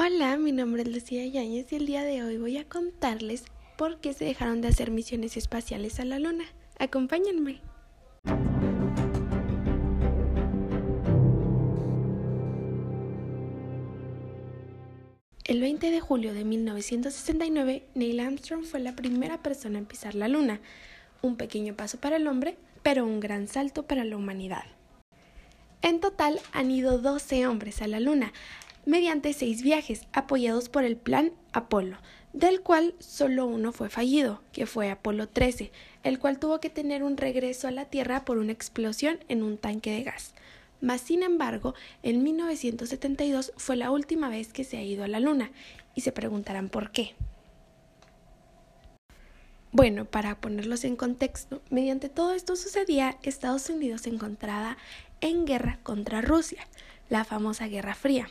Hola, mi nombre es Lucía Yáñez y el día de hoy voy a contarles por qué se dejaron de hacer misiones espaciales a la Luna. Acompáñenme. El 20 de julio de 1969, Neil Armstrong fue la primera persona en pisar la Luna. Un pequeño paso para el hombre, pero un gran salto para la humanidad. En total han ido 12 hombres a la Luna, mediante seis viajes apoyados por el plan Apolo, del cual solo uno fue fallido, que fue Apolo 13, el cual tuvo que tener un regreso a la Tierra por una explosión en un tanque de gas. Mas, sin embargo, en 1972 fue la última vez que se ha ido a la Luna, y se preguntarán por qué. Bueno, para ponerlos en contexto, mediante todo esto sucedía, Estados Unidos se encontraba en guerra contra Rusia, la famosa Guerra Fría.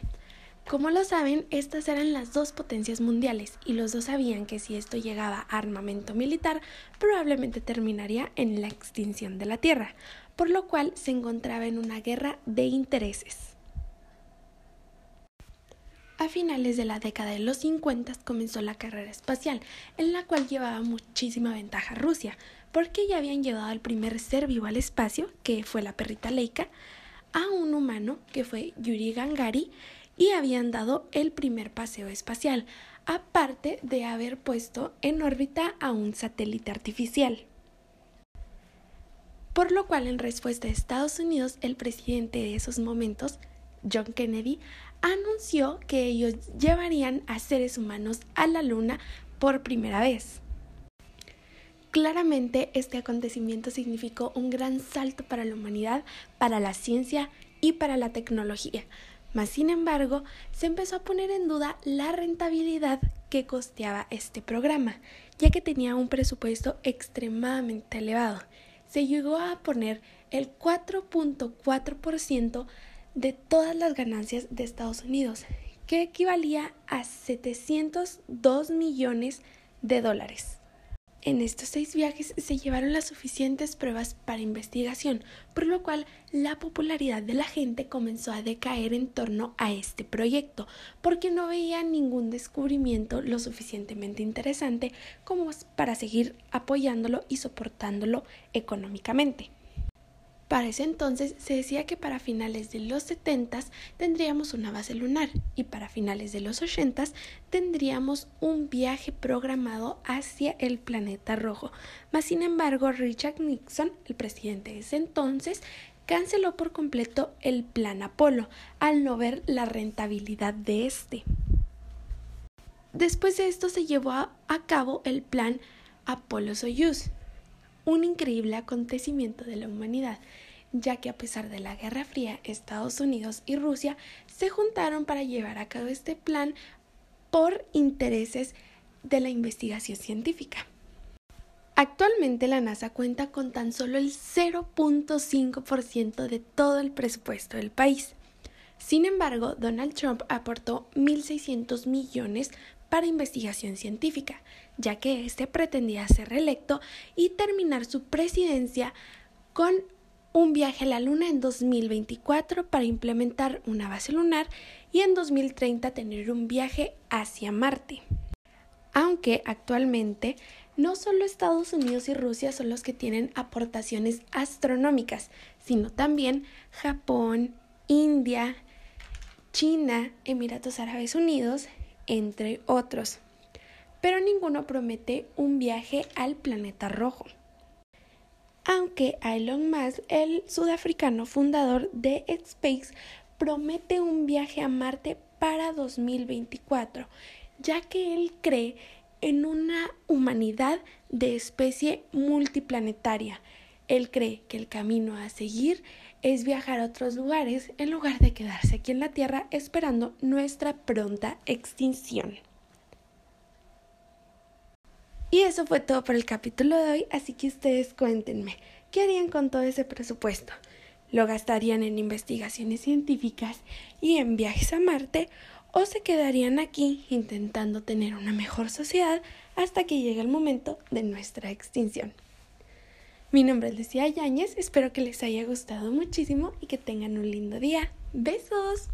Como lo saben, estas eran las dos potencias mundiales y los dos sabían que si esto llegaba a armamento militar, probablemente terminaría en la extinción de la Tierra, por lo cual se encontraba en una guerra de intereses. A finales de la década de los 50 comenzó la carrera espacial, en la cual llevaba muchísima ventaja Rusia, porque ya habían llevado al primer ser vivo al espacio, que fue la perrita Leica, a un humano, que fue Yuri Gangari, y habían dado el primer paseo espacial, aparte de haber puesto en órbita a un satélite artificial. Por lo cual, en respuesta a Estados Unidos, el presidente de esos momentos, John Kennedy, anunció que ellos llevarían a seres humanos a la Luna por primera vez. Claramente este acontecimiento significó un gran salto para la humanidad, para la ciencia y para la tecnología, sin embargo, se empezó a poner en duda la rentabilidad que costeaba este programa, ya que tenía un presupuesto extremadamente elevado. Se llegó a poner el 4.4% de todas las ganancias de Estados Unidos, que equivalía a 702 millones de dólares. En estos seis viajes se llevaron las suficientes pruebas para investigación, por lo cual la popularidad de la gente comenzó a decaer en torno a este proyecto, porque no veía ningún descubrimiento lo suficientemente interesante como para seguir apoyándolo y soportándolo económicamente. Para ese entonces se decía que para finales de los 70 tendríamos una base lunar y para finales de los 80 tendríamos un viaje programado hacia el planeta rojo. Mas sin embargo, Richard Nixon, el presidente de ese entonces, canceló por completo el plan Apolo al no ver la rentabilidad de este. Después de esto se llevó a, cabo el plan Apolo Soyuz, un increíble acontecimiento de la humanidad, ya que a pesar de la Guerra Fría, Estados Unidos y Rusia se juntaron para llevar a cabo este plan por intereses de la investigación científica. Actualmente la NASA cuenta con tan solo el 0.5% de todo el presupuesto del país. Sin embargo, Donald Trump aportó 1.600 millones para investigación científica, ya que éste pretendía ser reelecto y terminar su presidencia con un viaje a la Luna en 2024 para implementar una base lunar y en 2030 tener un viaje hacia Marte. Aunque actualmente no solo Estados Unidos y Rusia son los que tienen aportaciones astronómicas, sino también Japón, India, China, Emiratos Árabes Unidos, entre otros. Pero ninguno promete un viaje al planeta rojo. Aunque Elon Musk, el sudafricano fundador de Space, promete un viaje a Marte para 2024, ya que él cree en una humanidad de especie multiplanetaria. Él cree que el camino a seguir es viajar a otros lugares en lugar de quedarse aquí en la Tierra esperando nuestra pronta extinción. Y eso fue todo por el capítulo de hoy, así que ustedes cuéntenme, ¿qué harían con todo ese presupuesto? ¿Lo gastarían en investigaciones científicas y en viajes a Marte o se quedarían aquí intentando tener una mejor sociedad hasta que llegue el momento de nuestra extinción? Mi nombre es Lucía Yáñez, espero que les haya gustado muchísimo y que tengan un lindo día. Besos.